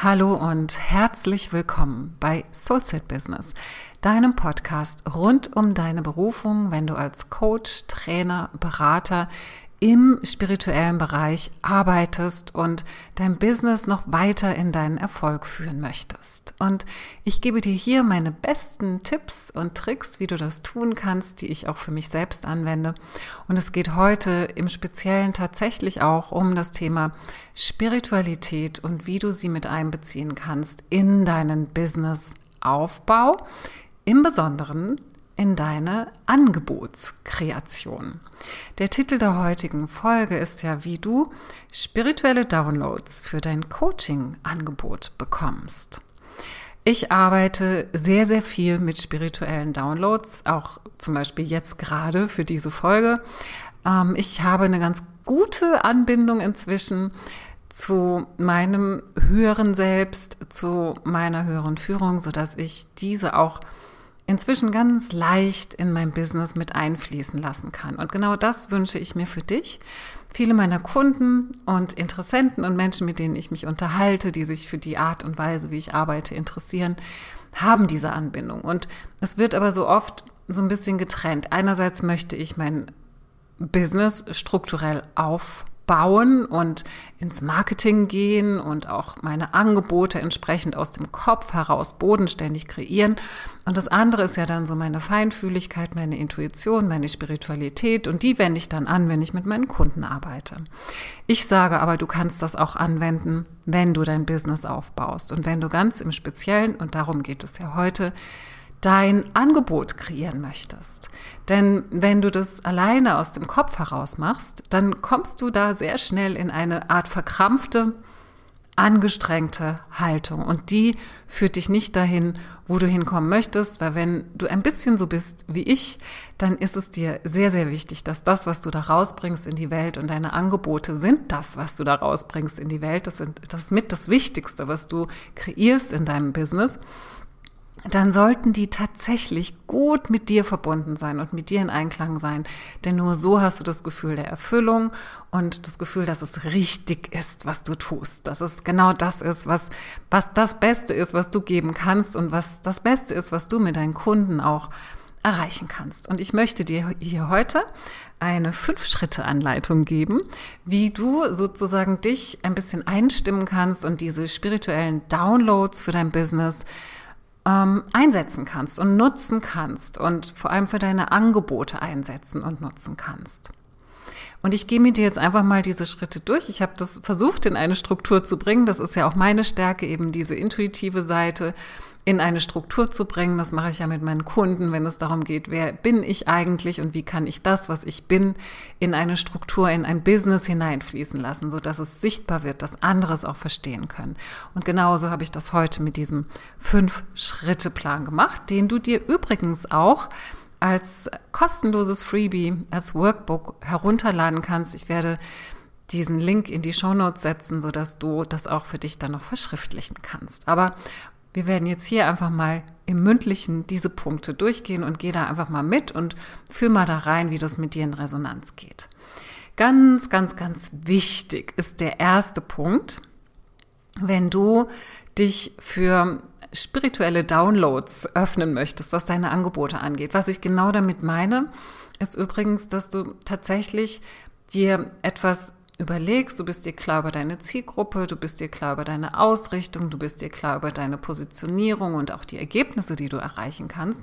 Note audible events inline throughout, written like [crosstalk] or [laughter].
Hallo und herzlich willkommen bei Soulset Business, deinem Podcast rund um deine Berufung, wenn du als Coach, Trainer, Berater im spirituellen Bereich arbeitest und dein Business noch weiter in deinen Erfolg führen möchtest. Und ich gebe dir hier meine besten Tipps und Tricks, wie du das tun kannst, die ich auch für mich selbst anwende. Und es geht heute im Speziellen tatsächlich auch um das Thema Spiritualität und wie du sie mit einbeziehen kannst in deinen Businessaufbau. Im Besonderen in deine Angebotskreation. Der Titel der heutigen Folge ist ja, wie du spirituelle Downloads für dein Coaching-Angebot bekommst. Ich arbeite sehr, sehr viel mit spirituellen Downloads, auch zum Beispiel jetzt gerade für diese Folge. Ähm, ich habe eine ganz gute Anbindung inzwischen zu meinem höheren Selbst, zu meiner höheren Führung, so dass ich diese auch inzwischen ganz leicht in mein Business mit einfließen lassen kann. Und genau das wünsche ich mir für dich. Viele meiner Kunden und Interessenten und Menschen, mit denen ich mich unterhalte, die sich für die Art und Weise, wie ich arbeite, interessieren, haben diese Anbindung. Und es wird aber so oft so ein bisschen getrennt. Einerseits möchte ich mein Business strukturell aufbauen bauen und ins Marketing gehen und auch meine Angebote entsprechend aus dem Kopf heraus bodenständig kreieren. Und das andere ist ja dann so meine Feinfühligkeit, meine Intuition, meine Spiritualität und die wende ich dann an, wenn ich mit meinen Kunden arbeite. Ich sage aber, du kannst das auch anwenden, wenn du dein Business aufbaust und wenn du ganz im Speziellen, und darum geht es ja heute, dein Angebot kreieren möchtest. Denn wenn du das alleine aus dem Kopf heraus machst, dann kommst du da sehr schnell in eine Art verkrampfte, angestrengte Haltung. Und die führt dich nicht dahin, wo du hinkommen möchtest, weil wenn du ein bisschen so bist wie ich, dann ist es dir sehr, sehr wichtig, dass das, was du da rausbringst in die Welt und deine Angebote sind das, was du da rausbringst in die Welt. Das, sind, das ist mit das Wichtigste, was du kreierst in deinem Business dann sollten die tatsächlich gut mit dir verbunden sein und mit dir in Einklang sein. Denn nur so hast du das Gefühl der Erfüllung und das Gefühl, dass es richtig ist, was du tust. Dass es genau das ist, was, was das Beste ist, was du geben kannst und was das Beste ist, was du mit deinen Kunden auch erreichen kannst. Und ich möchte dir hier heute eine Fünf-Schritte-Anleitung geben, wie du sozusagen dich ein bisschen einstimmen kannst und diese spirituellen Downloads für dein Business ähm, einsetzen kannst und nutzen kannst und vor allem für deine Angebote einsetzen und nutzen kannst. Und ich gehe mit dir jetzt einfach mal diese Schritte durch. Ich habe das versucht in eine Struktur zu bringen. Das ist ja auch meine Stärke, eben diese intuitive Seite in eine Struktur zu bringen. Das mache ich ja mit meinen Kunden, wenn es darum geht, wer bin ich eigentlich und wie kann ich das, was ich bin, in eine Struktur, in ein Business hineinfließen lassen, so dass es sichtbar wird, dass andere es auch verstehen können. Und genauso habe ich das heute mit diesem Fünf-Schritte-Plan gemacht, den du dir übrigens auch als kostenloses Freebie, als Workbook herunterladen kannst. Ich werde diesen Link in die Shownotes setzen, so dass du das auch für dich dann noch verschriftlichen kannst. Aber wir werden jetzt hier einfach mal im Mündlichen diese Punkte durchgehen und geh da einfach mal mit und fühl mal da rein, wie das mit dir in Resonanz geht. Ganz, ganz, ganz wichtig ist der erste Punkt, wenn du dich für spirituelle Downloads öffnen möchtest, was deine Angebote angeht. Was ich genau damit meine, ist übrigens, dass du tatsächlich dir etwas überlegst, du bist dir klar über deine Zielgruppe, du bist dir klar über deine Ausrichtung, du bist dir klar über deine Positionierung und auch die Ergebnisse, die du erreichen kannst.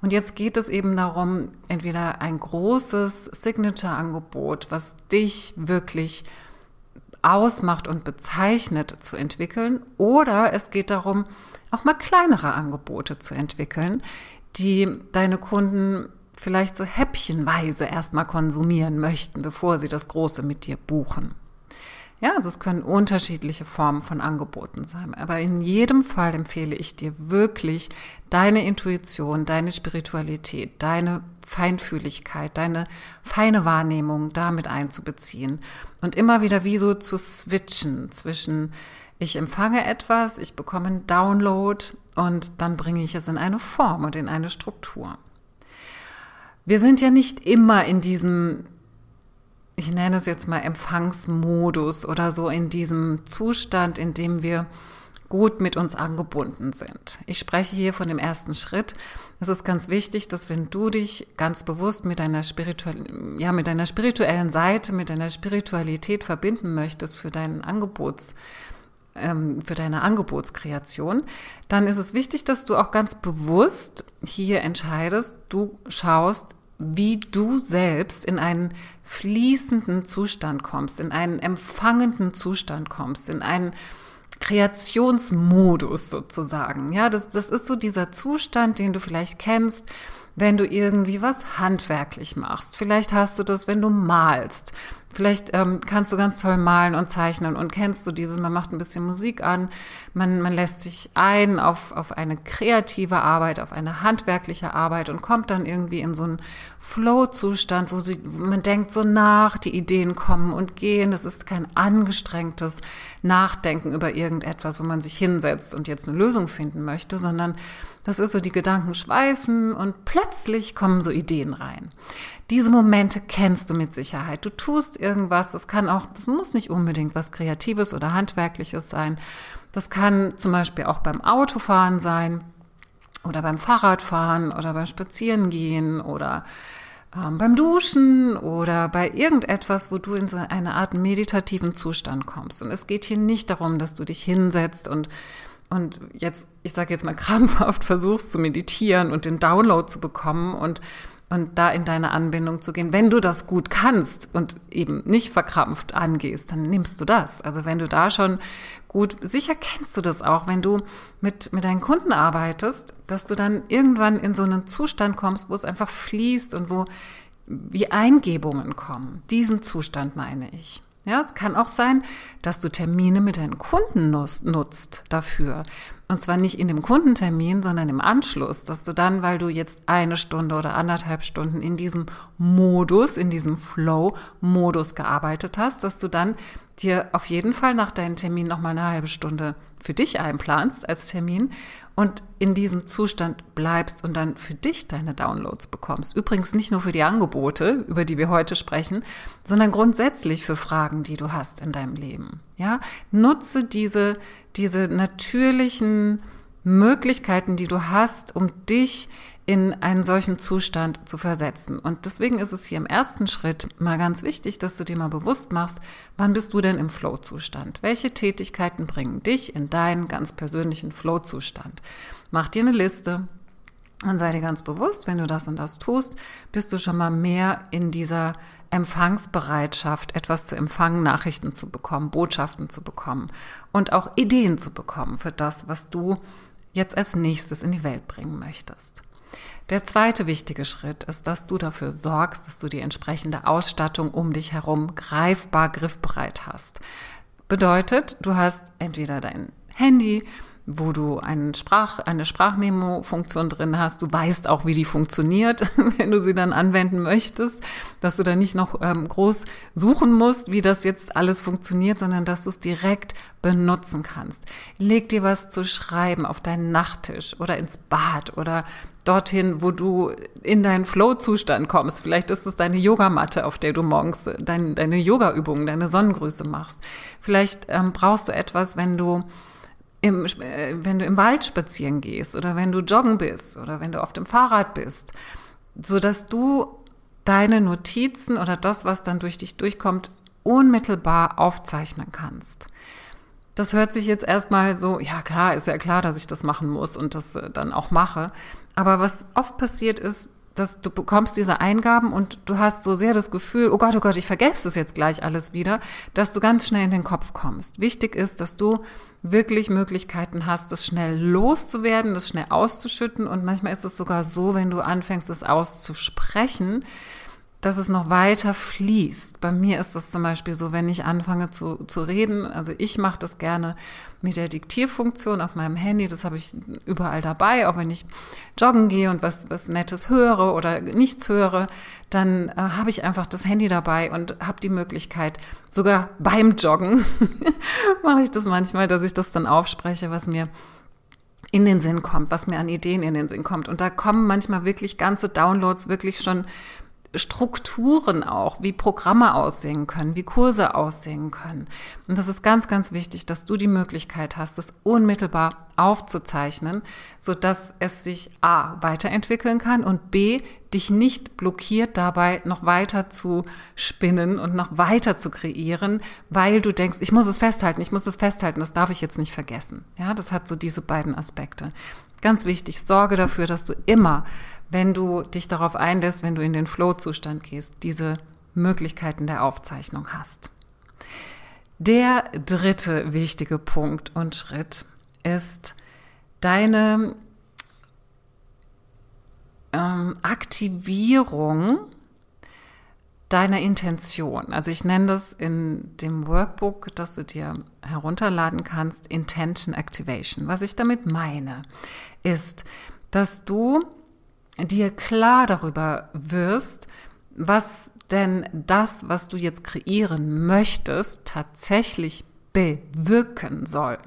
Und jetzt geht es eben darum, entweder ein großes Signature-Angebot, was dich wirklich ausmacht und bezeichnet, zu entwickeln, oder es geht darum, auch mal kleinere Angebote zu entwickeln, die deine Kunden vielleicht so häppchenweise erstmal konsumieren möchten, bevor sie das Große mit dir buchen. Ja, also es können unterschiedliche Formen von Angeboten sein. Aber in jedem Fall empfehle ich dir wirklich, deine Intuition, deine Spiritualität, deine Feinfühligkeit, deine feine Wahrnehmung damit einzubeziehen und immer wieder wie so zu switchen zwischen ich empfange etwas, ich bekomme einen Download und dann bringe ich es in eine Form und in eine Struktur. Wir sind ja nicht immer in diesem, ich nenne es jetzt mal Empfangsmodus oder so in diesem Zustand, in dem wir gut mit uns angebunden sind. Ich spreche hier von dem ersten Schritt. Es ist ganz wichtig, dass wenn du dich ganz bewusst mit deiner spirituellen, ja, mit deiner spirituellen Seite, mit deiner Spiritualität verbinden möchtest für deinen Angebots, ähm, für deine Angebotskreation, dann ist es wichtig, dass du auch ganz bewusst hier entscheidest, du schaust, wie du selbst in einen fließenden Zustand kommst, in einen empfangenden Zustand kommst, in einen Kreationsmodus sozusagen. Ja, das, das ist so dieser Zustand, den du vielleicht kennst, wenn du irgendwie was handwerklich machst. Vielleicht hast du das, wenn du malst. Vielleicht ähm, kannst du ganz toll malen und zeichnen und kennst du dieses, man macht ein bisschen Musik an, man, man lässt sich ein auf, auf eine kreative Arbeit, auf eine handwerkliche Arbeit und kommt dann irgendwie in so einen Flow-Zustand, wo, sie, man denkt so nach, die Ideen kommen und gehen. Das ist kein angestrengtes Nachdenken über irgendetwas, wo man sich hinsetzt und jetzt eine Lösung finden möchte, sondern das ist so, die Gedanken schweifen und plötzlich kommen so Ideen rein. Diese Momente kennst du mit Sicherheit. Du tust irgendwas, das kann auch, das muss nicht unbedingt was Kreatives oder Handwerkliches sein. Das kann zum Beispiel auch beim Autofahren sein oder beim Fahrradfahren oder beim Spazierengehen oder beim Duschen oder bei irgendetwas, wo du in so eine Art meditativen Zustand kommst. Und es geht hier nicht darum, dass du dich hinsetzt und und jetzt, ich sage jetzt mal krampfhaft, [laughs] versuchst zu meditieren und den Download zu bekommen und, und da in deine Anbindung zu gehen. Wenn du das gut kannst und eben nicht verkrampft angehst, dann nimmst du das. Also wenn du da schon gut, sicher kennst du das auch, wenn du mit, mit deinen Kunden arbeitest, dass du dann irgendwann in so einen Zustand kommst, wo es einfach fließt und wo wie Eingebungen kommen. Diesen Zustand meine ich. Ja, es kann auch sein, dass du Termine mit deinen Kunden nutzt dafür. Und zwar nicht in dem Kundentermin, sondern im Anschluss, dass du dann, weil du jetzt eine Stunde oder anderthalb Stunden in diesem Modus, in diesem Flow-Modus gearbeitet hast, dass du dann dir auf jeden Fall nach deinem Termin nochmal eine halbe Stunde für dich einplanst als Termin und in diesem Zustand bleibst und dann für dich deine Downloads bekommst. Übrigens nicht nur für die Angebote, über die wir heute sprechen, sondern grundsätzlich für Fragen, die du hast in deinem Leben. Ja, nutze diese, diese natürlichen Möglichkeiten, die du hast, um dich in einen solchen Zustand zu versetzen. Und deswegen ist es hier im ersten Schritt mal ganz wichtig, dass du dir mal bewusst machst, wann bist du denn im Flow-Zustand? Welche Tätigkeiten bringen dich in deinen ganz persönlichen Flow-Zustand? Mach dir eine Liste und sei dir ganz bewusst, wenn du das und das tust, bist du schon mal mehr in dieser Empfangsbereitschaft, etwas zu empfangen, Nachrichten zu bekommen, Botschaften zu bekommen und auch Ideen zu bekommen für das, was du jetzt als nächstes in die Welt bringen möchtest. Der zweite wichtige Schritt ist, dass du dafür sorgst, dass du die entsprechende Ausstattung um dich herum greifbar griffbereit hast. Bedeutet, du hast entweder dein Handy, wo du einen Sprach, eine Sprachmemo-Funktion drin hast. Du weißt auch, wie die funktioniert, [laughs] wenn du sie dann anwenden möchtest, dass du da nicht noch ähm, groß suchen musst, wie das jetzt alles funktioniert, sondern dass du es direkt benutzen kannst. Leg dir was zu schreiben auf deinen Nachttisch oder ins Bad oder dorthin, wo du in deinen Flow-Zustand kommst. Vielleicht ist es deine Yogamatte, auf der du morgens dein, deine Yoga-Übungen, deine Sonnengrüße machst. Vielleicht ähm, brauchst du etwas, wenn du im, äh, wenn du im Wald spazieren gehst oder wenn du joggen bist oder wenn du auf dem Fahrrad bist, so dass du deine Notizen oder das, was dann durch dich durchkommt, unmittelbar aufzeichnen kannst. Das hört sich jetzt erstmal so, ja klar, ist ja klar, dass ich das machen muss und das äh, dann auch mache. Aber was oft passiert ist, dass du bekommst diese Eingaben und du hast so sehr das Gefühl, oh Gott, oh Gott, ich vergesse das jetzt gleich alles wieder, dass du ganz schnell in den Kopf kommst. Wichtig ist, dass du wirklich Möglichkeiten hast, das schnell loszuwerden, das schnell auszuschütten. Und manchmal ist es sogar so, wenn du anfängst, es auszusprechen, dass es noch weiter fließt. Bei mir ist das zum Beispiel so, wenn ich anfange zu, zu reden, also ich mache das gerne mit der Diktierfunktion auf meinem Handy, das habe ich überall dabei, auch wenn ich joggen gehe und was, was Nettes höre oder nichts höre, dann äh, habe ich einfach das Handy dabei und habe die Möglichkeit, sogar beim Joggen [laughs] mache ich das manchmal, dass ich das dann aufspreche, was mir in den Sinn kommt, was mir an Ideen in den Sinn kommt. Und da kommen manchmal wirklich ganze Downloads wirklich schon Strukturen auch, wie Programme aussehen können, wie Kurse aussehen können. Und das ist ganz, ganz wichtig, dass du die Möglichkeit hast, das unmittelbar aufzuzeichnen, so dass es sich A weiterentwickeln kann und B dich nicht blockiert dabei noch weiter zu spinnen und noch weiter zu kreieren, weil du denkst, ich muss es festhalten, ich muss es festhalten, das darf ich jetzt nicht vergessen. Ja, das hat so diese beiden Aspekte. Ganz wichtig, sorge dafür, dass du immer wenn du dich darauf einlässt, wenn du in den Flow-Zustand gehst, diese Möglichkeiten der Aufzeichnung hast. Der dritte wichtige Punkt und Schritt ist deine ähm, Aktivierung deiner Intention. Also ich nenne das in dem Workbook, das du dir herunterladen kannst, Intention Activation. Was ich damit meine, ist, dass du dir klar darüber wirst, was denn das, was du jetzt kreieren möchtest, tatsächlich bewirken soll.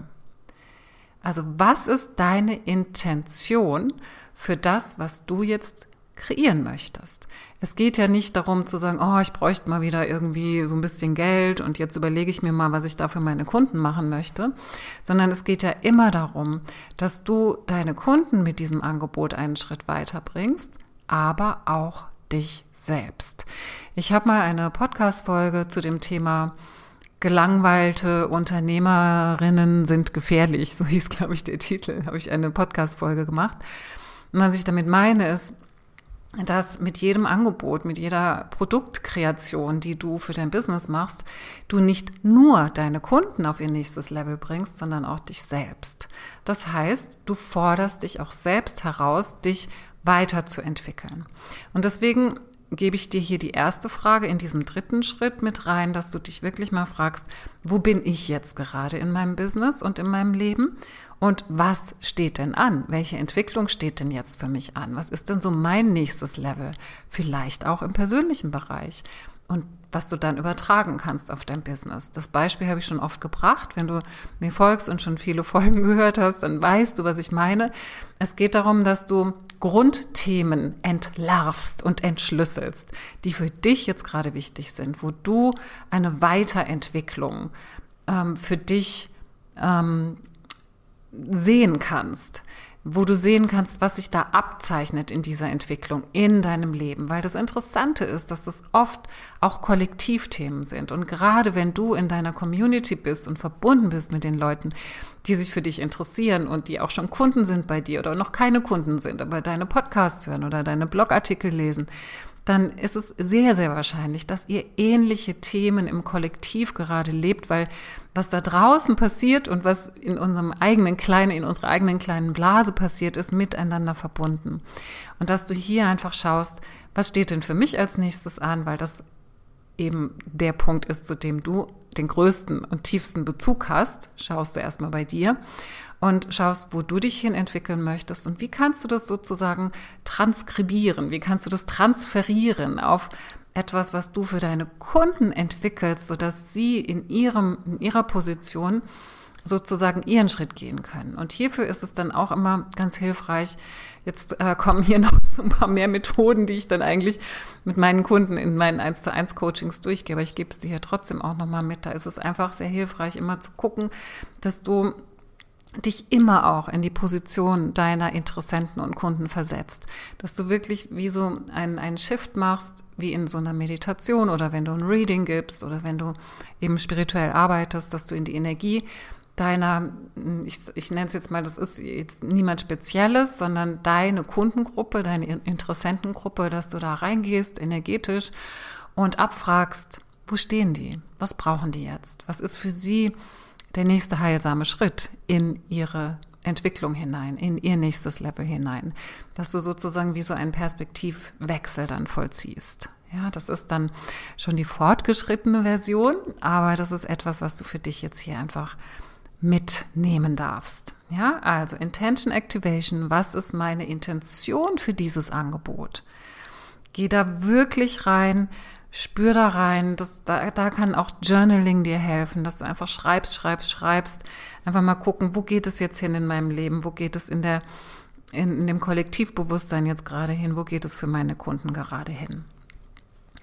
Also was ist deine Intention für das, was du jetzt kreieren möchtest. Es geht ja nicht darum zu sagen, oh, ich bräuchte mal wieder irgendwie so ein bisschen Geld und jetzt überlege ich mir mal, was ich da für meine Kunden machen möchte, sondern es geht ja immer darum, dass du deine Kunden mit diesem Angebot einen Schritt weiterbringst, aber auch dich selbst. Ich habe mal eine Podcast-Folge zu dem Thema Gelangweilte Unternehmerinnen sind gefährlich, [laughs] so hieß, glaube ich, der Titel, habe ich eine Podcast-Folge gemacht. Und was ich damit meine, ist, dass mit jedem Angebot, mit jeder Produktkreation, die du für dein Business machst, du nicht nur deine Kunden auf ihr nächstes Level bringst, sondern auch dich selbst. Das heißt, du forderst dich auch selbst heraus, dich weiterzuentwickeln. Und deswegen gebe ich dir hier die erste Frage in diesem dritten Schritt mit rein, dass du dich wirklich mal fragst, wo bin ich jetzt gerade in meinem Business und in meinem Leben? Und was steht denn an? Welche Entwicklung steht denn jetzt für mich an? Was ist denn so mein nächstes Level? Vielleicht auch im persönlichen Bereich. Und was du dann übertragen kannst auf dein Business. Das Beispiel habe ich schon oft gebracht. Wenn du mir folgst und schon viele [laughs] Folgen gehört hast, dann weißt du, was ich meine. Es geht darum, dass du Grundthemen entlarvst und entschlüsselst, die für dich jetzt gerade wichtig sind, wo du eine Weiterentwicklung ähm, für dich ähm, sehen kannst, wo du sehen kannst, was sich da abzeichnet in dieser Entwicklung in deinem Leben. Weil das Interessante ist, dass das oft auch Kollektivthemen sind. Und gerade wenn du in deiner Community bist und verbunden bist mit den Leuten, die sich für dich interessieren und die auch schon Kunden sind bei dir oder noch keine Kunden sind, aber deine Podcasts hören oder deine Blogartikel lesen, dann ist es sehr, sehr wahrscheinlich, dass ihr ähnliche Themen im Kollektiv gerade lebt, weil was da draußen passiert und was in unserem eigenen kleinen, in unserer eigenen kleinen Blase passiert, ist miteinander verbunden. Und dass du hier einfach schaust, was steht denn für mich als nächstes an, weil das eben der Punkt ist, zu dem du den größten und tiefsten Bezug hast, schaust du erstmal bei dir und schaust, wo du dich hin entwickeln möchtest. Und wie kannst du das sozusagen transkribieren, wie kannst du das transferieren auf etwas, was du für deine Kunden entwickelst, sodass sie in ihrem, in ihrer Position sozusagen ihren Schritt gehen können. Und hierfür ist es dann auch immer ganz hilfreich, jetzt äh, kommen hier [laughs] noch so ein paar mehr Methoden, die ich dann eigentlich mit meinen Kunden in meinen 1 zu 1 Coachings durchgehe, aber ich gebe es dir hier trotzdem auch nochmal mit. Da ist es einfach sehr hilfreich, immer zu gucken, dass du dich immer auch in die Position deiner Interessenten und Kunden versetzt. Dass du wirklich wie so einen, einen Shift machst, wie in so einer Meditation oder wenn du ein Reading gibst oder wenn du eben spirituell arbeitest, dass du in die Energie deiner, ich, ich nenne es jetzt mal, das ist jetzt niemand Spezielles, sondern deine Kundengruppe, deine Interessentengruppe, dass du da reingehst, energetisch und abfragst, wo stehen die? Was brauchen die jetzt? Was ist für sie der nächste heilsame Schritt in ihre Entwicklung hinein, in ihr nächstes Level hinein, dass du sozusagen wie so einen Perspektivwechsel dann vollziehst. Ja, das ist dann schon die fortgeschrittene Version, aber das ist etwas, was du für dich jetzt hier einfach mitnehmen darfst. Ja, also Intention Activation, was ist meine Intention für dieses Angebot? Geh da wirklich rein, spür da rein, das, da, da kann auch Journaling dir helfen, dass du einfach schreibst, schreibst, schreibst, einfach mal gucken, wo geht es jetzt hin in meinem Leben, wo geht es in der, in, in dem Kollektivbewusstsein jetzt gerade hin, wo geht es für meine Kunden gerade hin.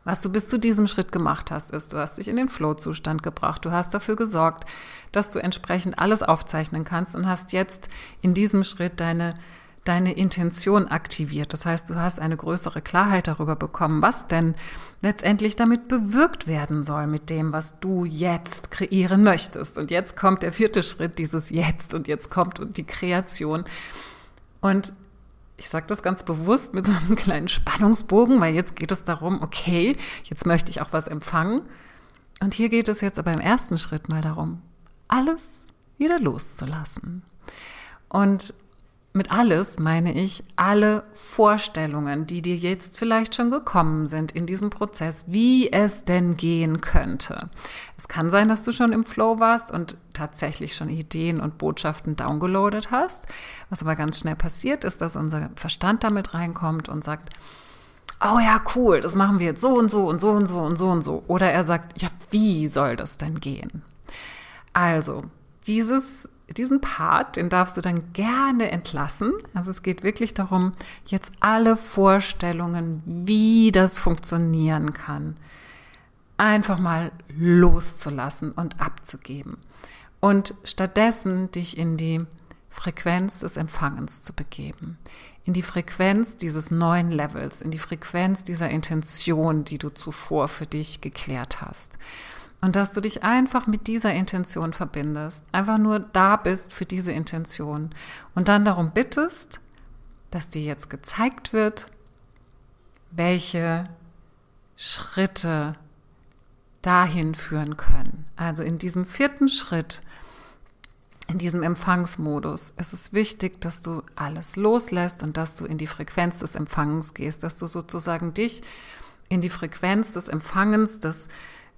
Was du bis zu diesem Schritt gemacht hast, ist, du hast dich in den Flow-Zustand gebracht. Du hast dafür gesorgt, dass du entsprechend alles aufzeichnen kannst und hast jetzt in diesem Schritt deine, deine Intention aktiviert. Das heißt, du hast eine größere Klarheit darüber bekommen, was denn letztendlich damit bewirkt werden soll mit dem, was du jetzt kreieren möchtest. Und jetzt kommt der vierte Schritt, dieses Jetzt und jetzt kommt die Kreation. Und ich sage das ganz bewusst mit so einem [laughs] kleinen Spannungsbogen, weil jetzt geht es darum, okay, jetzt möchte ich auch was empfangen. Und hier geht es jetzt aber im ersten Schritt mal darum, alles wieder loszulassen. Und mit alles meine ich alle Vorstellungen, die dir jetzt vielleicht schon gekommen sind in diesem Prozess, wie es denn gehen könnte. Es kann sein, dass du schon im Flow warst und tatsächlich schon Ideen und Botschaften downgeloadet hast. Was aber ganz schnell passiert ist, dass unser Verstand damit reinkommt und sagt, oh ja, cool, das machen wir jetzt so und so und so und so und so und so. Oder er sagt, ja, wie soll das denn gehen? Also, dieses diesen Part, den darfst du dann gerne entlassen. Also es geht wirklich darum, jetzt alle Vorstellungen, wie das funktionieren kann, einfach mal loszulassen und abzugeben. Und stattdessen dich in die Frequenz des Empfangens zu begeben. In die Frequenz dieses neuen Levels, in die Frequenz dieser Intention, die du zuvor für dich geklärt hast. Und dass du dich einfach mit dieser Intention verbindest, einfach nur da bist für diese Intention und dann darum bittest, dass dir jetzt gezeigt wird, welche Schritte dahin führen können. Also in diesem vierten Schritt, in diesem Empfangsmodus, ist es wichtig, dass du alles loslässt und dass du in die Frequenz des Empfangens gehst, dass du sozusagen dich in die Frequenz des Empfangens, des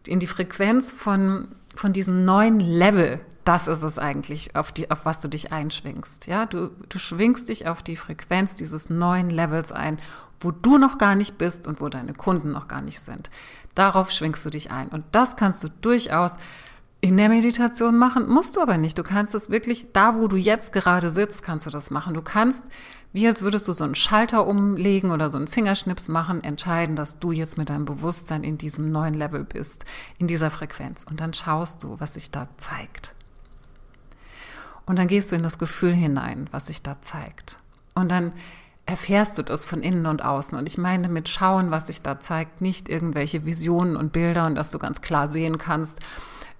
in die Frequenz von, von diesem neuen Level, das ist es eigentlich, auf, die, auf was du dich einschwingst. Ja, du, du schwingst dich auf die Frequenz dieses neuen Levels ein, wo du noch gar nicht bist und wo deine Kunden noch gar nicht sind. Darauf schwingst du dich ein. Und das kannst du durchaus in der Meditation machen, musst du aber nicht. Du kannst es wirklich, da wo du jetzt gerade sitzt, kannst du das machen. Du kannst wie als würdest du so einen Schalter umlegen oder so einen Fingerschnips machen, entscheiden, dass du jetzt mit deinem Bewusstsein in diesem neuen Level bist, in dieser Frequenz. Und dann schaust du, was sich da zeigt. Und dann gehst du in das Gefühl hinein, was sich da zeigt. Und dann erfährst du das von innen und außen. Und ich meine mit schauen, was sich da zeigt, nicht irgendwelche Visionen und Bilder und dass du ganz klar sehen kannst,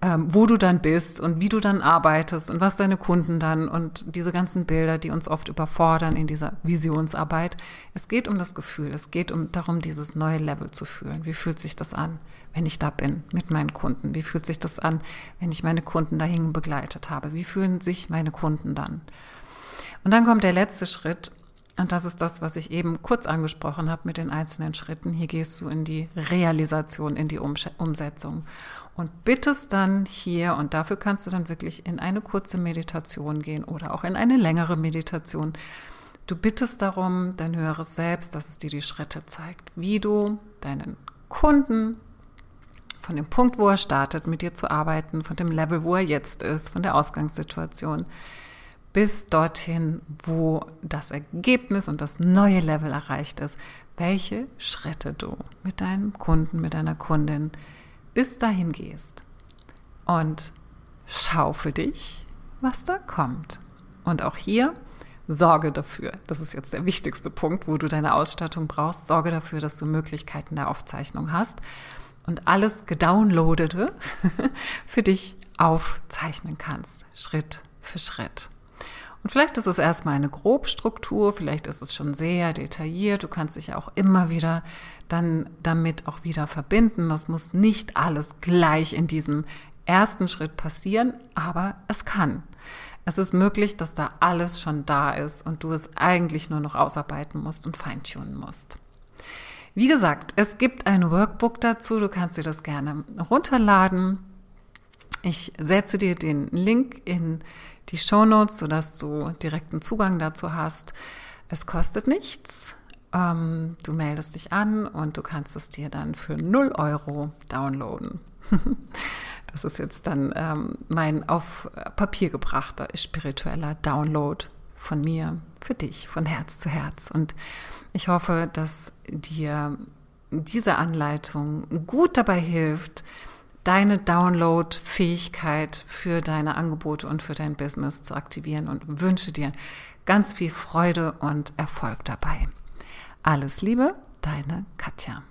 ähm, wo du dann bist und wie du dann arbeitest und was deine Kunden dann und diese ganzen Bilder, die uns oft überfordern in dieser Visionsarbeit. Es geht um das Gefühl, es geht um darum, dieses neue Level zu fühlen. Wie fühlt sich das an, wenn ich da bin mit meinen Kunden? Wie fühlt sich das an, wenn ich meine Kunden dahin begleitet habe? Wie fühlen sich meine Kunden dann? Und dann kommt der letzte Schritt, und das ist das, was ich eben kurz angesprochen habe mit den einzelnen Schritten. Hier gehst du in die Realisation, in die Umsetzung und bittest dann hier, und dafür kannst du dann wirklich in eine kurze Meditation gehen oder auch in eine längere Meditation. Du bittest darum, dein höheres Selbst, dass es dir die Schritte zeigt, wie du deinen Kunden von dem Punkt, wo er startet, mit dir zu arbeiten, von dem Level, wo er jetzt ist, von der Ausgangssituation, bis dorthin, wo das Ergebnis und das neue Level erreicht ist, welche Schritte du mit deinem Kunden, mit deiner Kundin bis dahin gehst. Und schau für dich, was da kommt. Und auch hier sorge dafür, das ist jetzt der wichtigste Punkt, wo du deine Ausstattung brauchst, sorge dafür, dass du Möglichkeiten der Aufzeichnung hast und alles gedownloadete [laughs] für dich aufzeichnen kannst, Schritt für Schritt. Vielleicht ist es erstmal eine Grobstruktur, vielleicht ist es schon sehr detailliert. Du kannst dich auch immer wieder dann damit auch wieder verbinden. Das muss nicht alles gleich in diesem ersten Schritt passieren, aber es kann. Es ist möglich, dass da alles schon da ist und du es eigentlich nur noch ausarbeiten musst und feintunen musst. Wie gesagt, es gibt ein Workbook dazu. Du kannst dir das gerne runterladen. Ich setze dir den Link in die Shownotes, sodass du direkten Zugang dazu hast. Es kostet nichts. Ähm, du meldest dich an und du kannst es dir dann für 0 Euro downloaden. [laughs] das ist jetzt dann ähm, mein auf Papier gebrachter spiritueller Download von mir für dich, von Herz zu Herz. Und ich hoffe, dass dir diese Anleitung gut dabei hilft, deine Download-Fähigkeit für deine Angebote und für dein Business zu aktivieren und wünsche dir ganz viel Freude und Erfolg dabei. Alles Liebe, deine Katja.